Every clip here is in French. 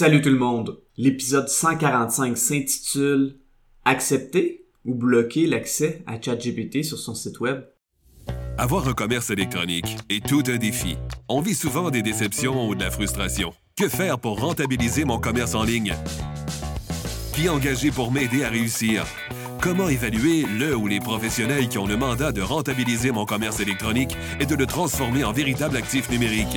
Salut tout le monde. L'épisode 145 s'intitule Accepter ou bloquer l'accès à ChatGPT sur son site web. Avoir un commerce électronique est tout un défi. On vit souvent des déceptions ou de la frustration. Que faire pour rentabiliser mon commerce en ligne? Qui engager pour m'aider à réussir? Comment évaluer le ou les professionnels qui ont le mandat de rentabiliser mon commerce électronique et de le transformer en véritable actif numérique?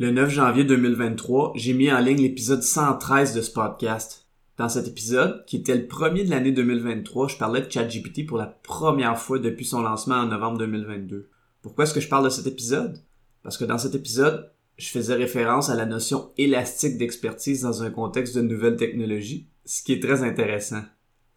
Le 9 janvier 2023, j'ai mis en ligne l'épisode 113 de ce podcast. Dans cet épisode, qui était le premier de l'année 2023, je parlais de ChatGPT pour la première fois depuis son lancement en novembre 2022. Pourquoi est-ce que je parle de cet épisode? Parce que dans cet épisode, je faisais référence à la notion élastique d'expertise dans un contexte de nouvelles technologies, ce qui est très intéressant.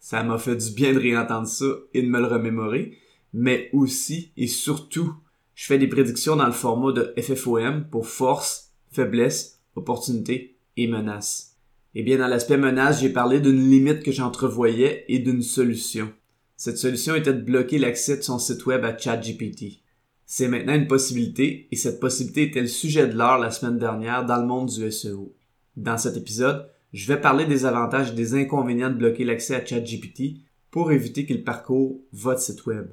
Ça m'a fait du bien de réentendre ça et de me le remémorer, mais aussi et surtout, je fais des prédictions dans le format de FFOM pour force, faiblesse, opportunité et menace. Eh bien, dans l'aspect menace, j'ai parlé d'une limite que j'entrevoyais et d'une solution. Cette solution était de bloquer l'accès de son site web à ChatGPT. C'est maintenant une possibilité et cette possibilité était le sujet de l'heure la semaine dernière dans le monde du SEO. Dans cet épisode, je vais parler des avantages et des inconvénients de bloquer l'accès à ChatGPT pour éviter qu'il parcourt votre site web.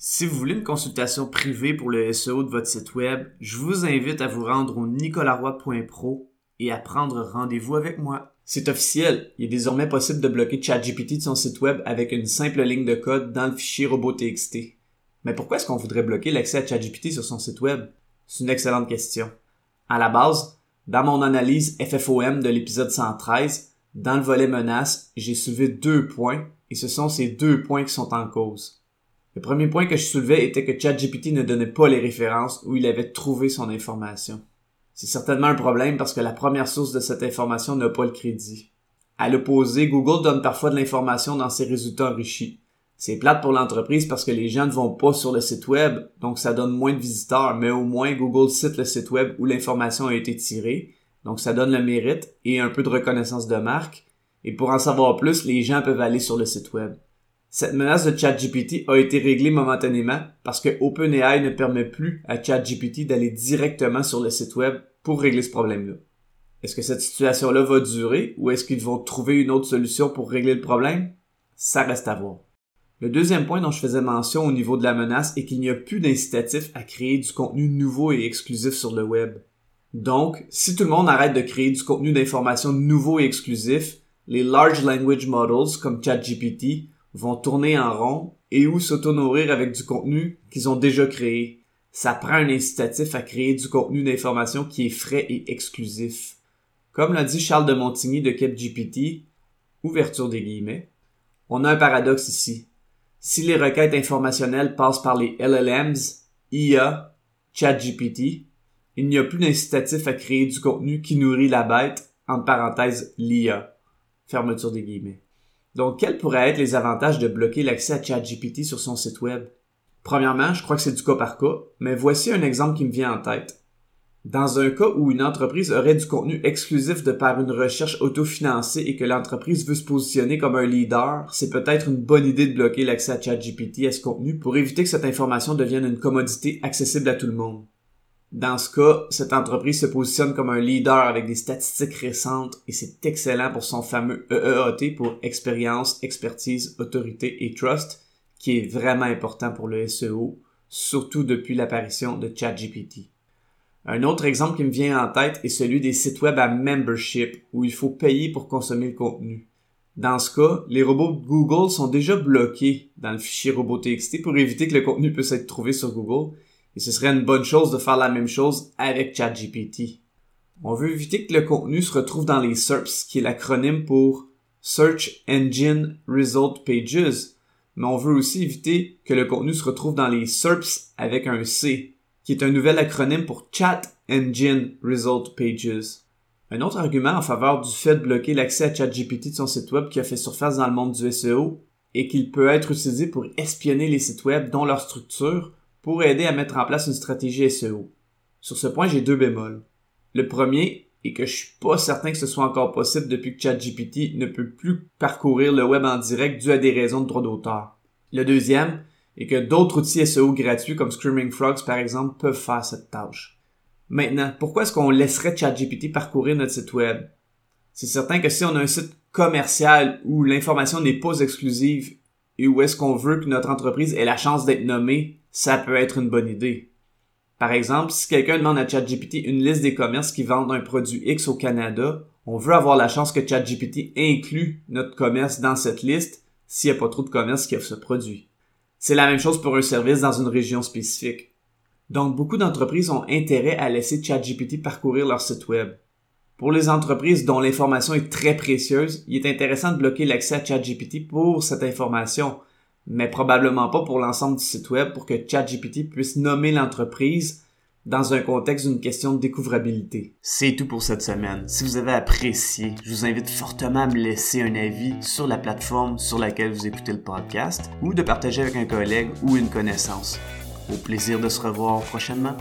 Si vous voulez une consultation privée pour le SEO de votre site web, je vous invite à vous rendre au nicolaroy.pro et à prendre rendez-vous avec moi. C'est officiel, il est désormais possible de bloquer ChatGPT de son site web avec une simple ligne de code dans le fichier robot.txt. Mais pourquoi est-ce qu'on voudrait bloquer l'accès à ChatGPT sur son site web? C'est une excellente question. À la base, dans mon analyse FFOM de l'épisode 113, dans le volet menaces, j'ai soulevé deux points et ce sont ces deux points qui sont en cause. Le premier point que je soulevais était que ChatGPT ne donnait pas les références où il avait trouvé son information. C'est certainement un problème parce que la première source de cette information n'a pas le crédit. À l'opposé, Google donne parfois de l'information dans ses résultats enrichis. C'est plate pour l'entreprise parce que les gens ne vont pas sur le site web, donc ça donne moins de visiteurs, mais au moins Google cite le site web où l'information a été tirée, donc ça donne le mérite et un peu de reconnaissance de marque. Et pour en savoir plus, les gens peuvent aller sur le site web. Cette menace de ChatGPT a été réglée momentanément parce que OpenAI ne permet plus à ChatGPT d'aller directement sur le site web pour régler ce problème-là. Est-ce que cette situation-là va durer ou est-ce qu'ils vont trouver une autre solution pour régler le problème? Ça reste à voir. Le deuxième point dont je faisais mention au niveau de la menace est qu'il n'y a plus d'incitatif à créer du contenu nouveau et exclusif sur le web. Donc, si tout le monde arrête de créer du contenu d'information nouveau et exclusif, les Large Language Models comme ChatGPT vont tourner en rond et ou s'auto-nourrir avec du contenu qu'ils ont déjà créé. Ça prend un incitatif à créer du contenu d'information qui est frais et exclusif. Comme l'a dit Charles de Montigny de CapGPT, ouverture des guillemets, on a un paradoxe ici. Si les requêtes informationnelles passent par les LLMs, IA, ChatGPT, il n'y a plus d'incitatif à créer du contenu qui nourrit la bête, en parenthèse l'IA. Fermeture des guillemets. Donc, quels pourraient être les avantages de bloquer l'accès à ChatGPT sur son site web? Premièrement, je crois que c'est du cas par cas, mais voici un exemple qui me vient en tête. Dans un cas où une entreprise aurait du contenu exclusif de par une recherche autofinancée et que l'entreprise veut se positionner comme un leader, c'est peut-être une bonne idée de bloquer l'accès à ChatGPT à ce contenu pour éviter que cette information devienne une commodité accessible à tout le monde. Dans ce cas, cette entreprise se positionne comme un leader avec des statistiques récentes et c'est excellent pour son fameux EEAT pour expérience, expertise, autorité et trust, qui est vraiment important pour le SEO, surtout depuis l'apparition de ChatGPT. Un autre exemple qui me vient en tête est celui des sites web à membership où il faut payer pour consommer le contenu. Dans ce cas, les robots Google sont déjà bloqués dans le fichier robot.txt pour éviter que le contenu puisse être trouvé sur Google et ce serait une bonne chose de faire la même chose avec ChatGPT. On veut éviter que le contenu se retrouve dans les SERPs, qui est l'acronyme pour Search Engine Result Pages, mais on veut aussi éviter que le contenu se retrouve dans les SERPs avec un C, qui est un nouvel acronyme pour Chat Engine Result Pages. Un autre argument en faveur du fait de bloquer l'accès à ChatGPT de son site web qui a fait surface dans le monde du SEO est qu'il peut être utilisé pour espionner les sites web dont leur structure pour aider à mettre en place une stratégie SEO. Sur ce point, j'ai deux bémols. Le premier est que je suis pas certain que ce soit encore possible depuis que ChatGPT ne peut plus parcourir le web en direct dû à des raisons de droit d'auteur. Le deuxième est que d'autres outils SEO gratuits comme Screaming Frogs par exemple peuvent faire cette tâche. Maintenant, pourquoi est-ce qu'on laisserait ChatGPT parcourir notre site web? C'est certain que si on a un site commercial où l'information n'est pas exclusive et où est-ce qu'on veut que notre entreprise ait la chance d'être nommée, ça peut être une bonne idée. Par exemple, si quelqu'un demande à ChatGPT une liste des commerces qui vendent un produit X au Canada, on veut avoir la chance que ChatGPT inclue notre commerce dans cette liste s'il n'y a pas trop de commerces qui offrent ce produit. C'est la même chose pour un service dans une région spécifique. Donc, beaucoup d'entreprises ont intérêt à laisser ChatGPT parcourir leur site web. Pour les entreprises dont l'information est très précieuse, il est intéressant de bloquer l'accès à ChatGPT pour cette information, mais probablement pas pour l'ensemble du site web pour que ChatGPT puisse nommer l'entreprise dans un contexte d'une question de découvrabilité. C'est tout pour cette semaine. Si vous avez apprécié, je vous invite fortement à me laisser un avis sur la plateforme sur laquelle vous écoutez le podcast ou de partager avec un collègue ou une connaissance. Au plaisir de se revoir prochainement.